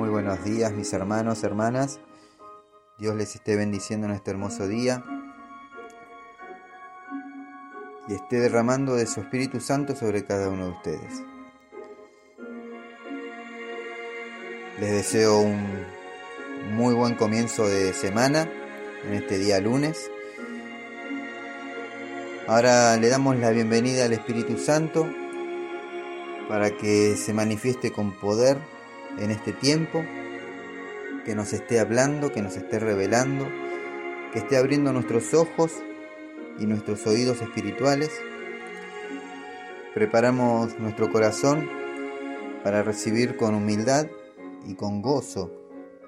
Muy buenos días mis hermanos, hermanas. Dios les esté bendiciendo en este hermoso día y esté derramando de su Espíritu Santo sobre cada uno de ustedes. Les deseo un muy buen comienzo de semana en este día lunes. Ahora le damos la bienvenida al Espíritu Santo para que se manifieste con poder en este tiempo, que nos esté hablando, que nos esté revelando, que esté abriendo nuestros ojos y nuestros oídos espirituales. Preparamos nuestro corazón para recibir con humildad y con gozo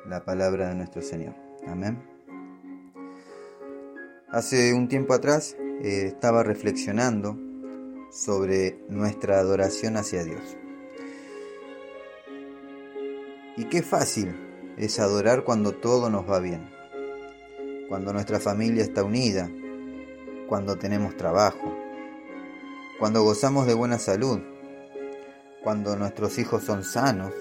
la palabra de nuestro Señor. Amén. Hace un tiempo atrás eh, estaba reflexionando sobre nuestra adoración hacia Dios. Y qué fácil es adorar cuando todo nos va bien, cuando nuestra familia está unida, cuando tenemos trabajo, cuando gozamos de buena salud, cuando nuestros hijos son sanos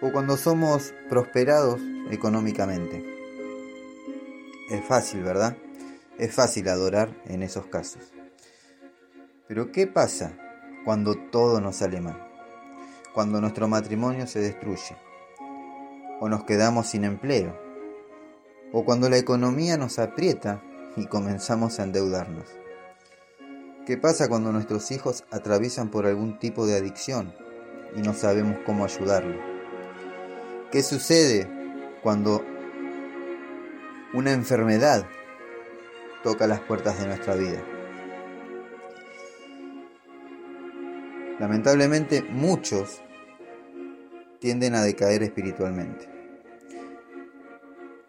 o cuando somos prosperados económicamente. Es fácil, ¿verdad? Es fácil adorar en esos casos. Pero ¿qué pasa cuando todo nos sale mal? Cuando nuestro matrimonio se destruye, o nos quedamos sin empleo, o cuando la economía nos aprieta y comenzamos a endeudarnos. ¿Qué pasa cuando nuestros hijos atraviesan por algún tipo de adicción y no sabemos cómo ayudarlo? ¿Qué sucede cuando una enfermedad toca las puertas de nuestra vida? Lamentablemente muchos tienden a decaer espiritualmente.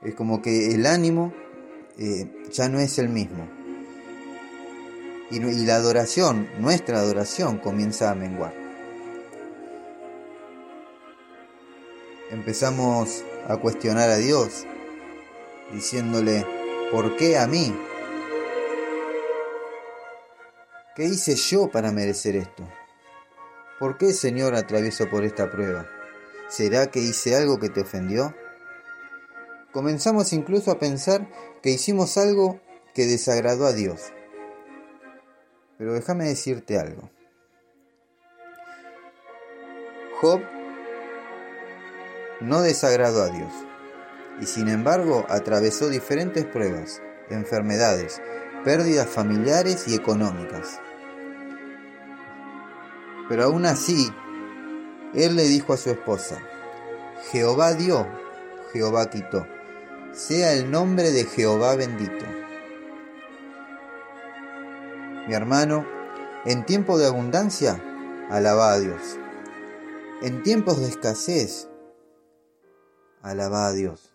Es como que el ánimo eh, ya no es el mismo. Y, y la adoración, nuestra adoración, comienza a menguar. Empezamos a cuestionar a Dios, diciéndole, ¿por qué a mí? ¿Qué hice yo para merecer esto? ¿Por qué, Señor, atravieso por esta prueba? ¿Será que hice algo que te ofendió? Comenzamos incluso a pensar que hicimos algo que desagradó a Dios. Pero déjame decirte algo. Job no desagradó a Dios y sin embargo atravesó diferentes pruebas, enfermedades, pérdidas familiares y económicas. Pero aún así, él le dijo a su esposa, Jehová dio, Jehová quitó, sea el nombre de Jehová bendito. Mi hermano, en tiempo de abundancia, alaba a Dios. En tiempos de escasez, alaba a Dios,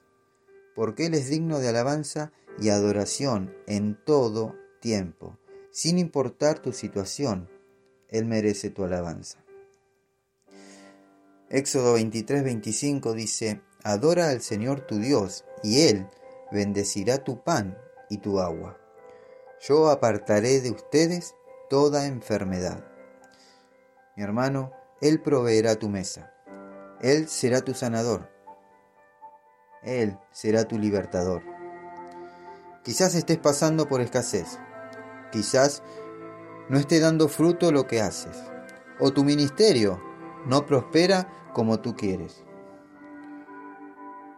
porque Él es digno de alabanza y adoración en todo tiempo, sin importar tu situación, Él merece tu alabanza. Éxodo 23, 25 dice, Adora al Señor tu Dios, y Él bendecirá tu pan y tu agua. Yo apartaré de ustedes toda enfermedad. Mi hermano, Él proveerá tu mesa. Él será tu sanador. Él será tu libertador. Quizás estés pasando por escasez. Quizás no esté dando fruto lo que haces. O tu ministerio no prospera como tú quieres.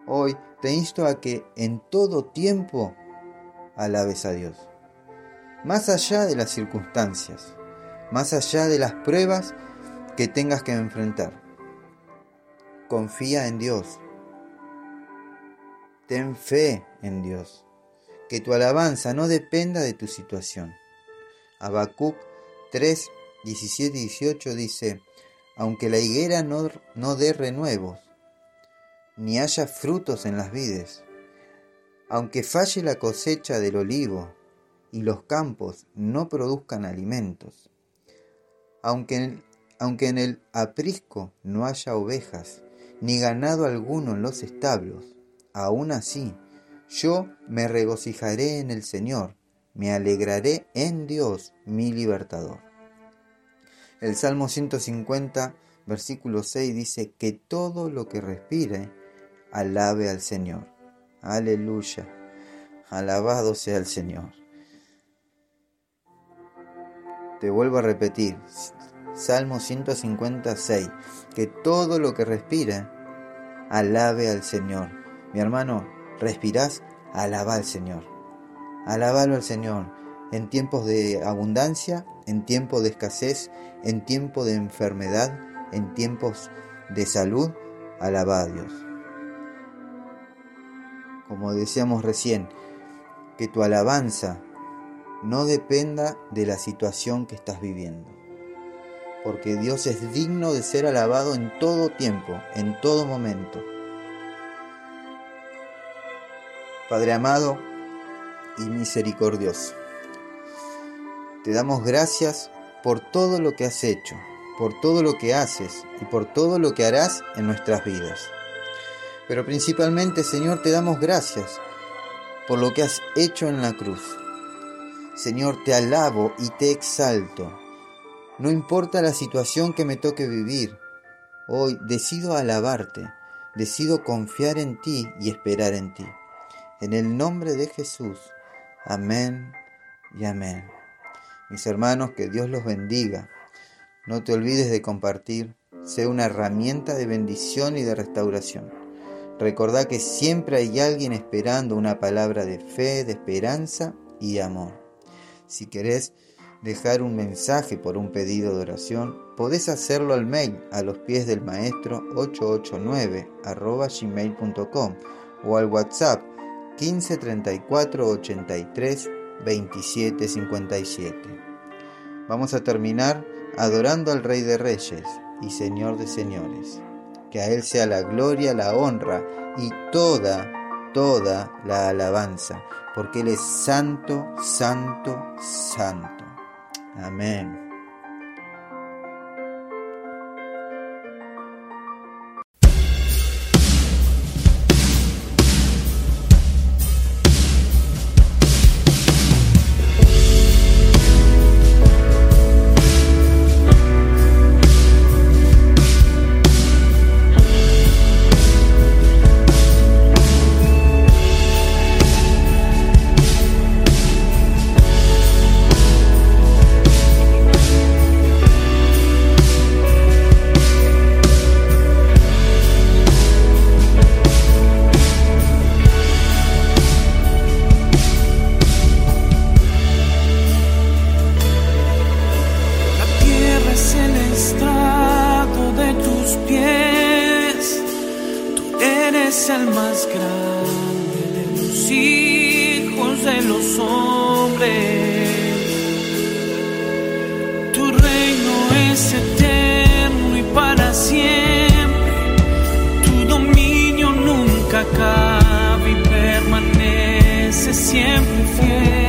Hoy te insto a que en todo tiempo alabes a Dios. Más allá de las circunstancias, más allá de las pruebas que tengas que enfrentar. Confía en Dios. Ten fe en Dios. Que tu alabanza no dependa de tu situación. Habacuc 3, 17 y 18 dice, aunque la higuera no, dé renuevos, ni haya frutos en las vides, aunque falle la cosecha del olivo y los campos no produzcan alimentos, aunque, aunque en el aprisco no haya ovejas, ni ganado alguno en los establos, aún así yo me regocijaré en el Señor, me alegraré en Dios mi libertador. El Salmo 150, versículo 6 dice que todo lo que respire alabe al Señor. Aleluya. Alabado sea el Señor. Te vuelvo a repetir, Salmo 156, que todo lo que respire alabe al Señor. Mi hermano, respirás, alaba al Señor. Alabalo al Señor en tiempos de abundancia, en tiempos de escasez, en tiempos de enfermedad, en tiempos de salud, alaba a Dios. Como decíamos recién, que tu alabanza no dependa de la situación que estás viviendo. Porque Dios es digno de ser alabado en todo tiempo, en todo momento. Padre amado y misericordioso, te damos gracias por todo lo que has hecho, por todo lo que haces y por todo lo que harás en nuestras vidas. Pero principalmente, Señor, te damos gracias por lo que has hecho en la cruz. Señor, te alabo y te exalto. No importa la situación que me toque vivir, hoy decido alabarte, decido confiar en ti y esperar en ti. En el nombre de Jesús. Amén y amén. Mis hermanos, que Dios los bendiga. No te olvides de compartir, sea una herramienta de bendición y de restauración. Recordá que siempre hay alguien esperando una palabra de fe, de esperanza y de amor. Si querés dejar un mensaje por un pedido de oración, podés hacerlo al mail a los pies del maestro 889 gmail.com o al WhatsApp 1534 83 27 57. Vamos a terminar adorando al Rey de Reyes y Señor de Señores. Que a Él sea la gloria, la honra y toda, toda la alabanza, porque Él es santo, santo, santo. Amén. El más grande de los hijos de los hombres. Tu reino es eterno y para siempre. Tu dominio nunca acaba y permanece siempre fiel.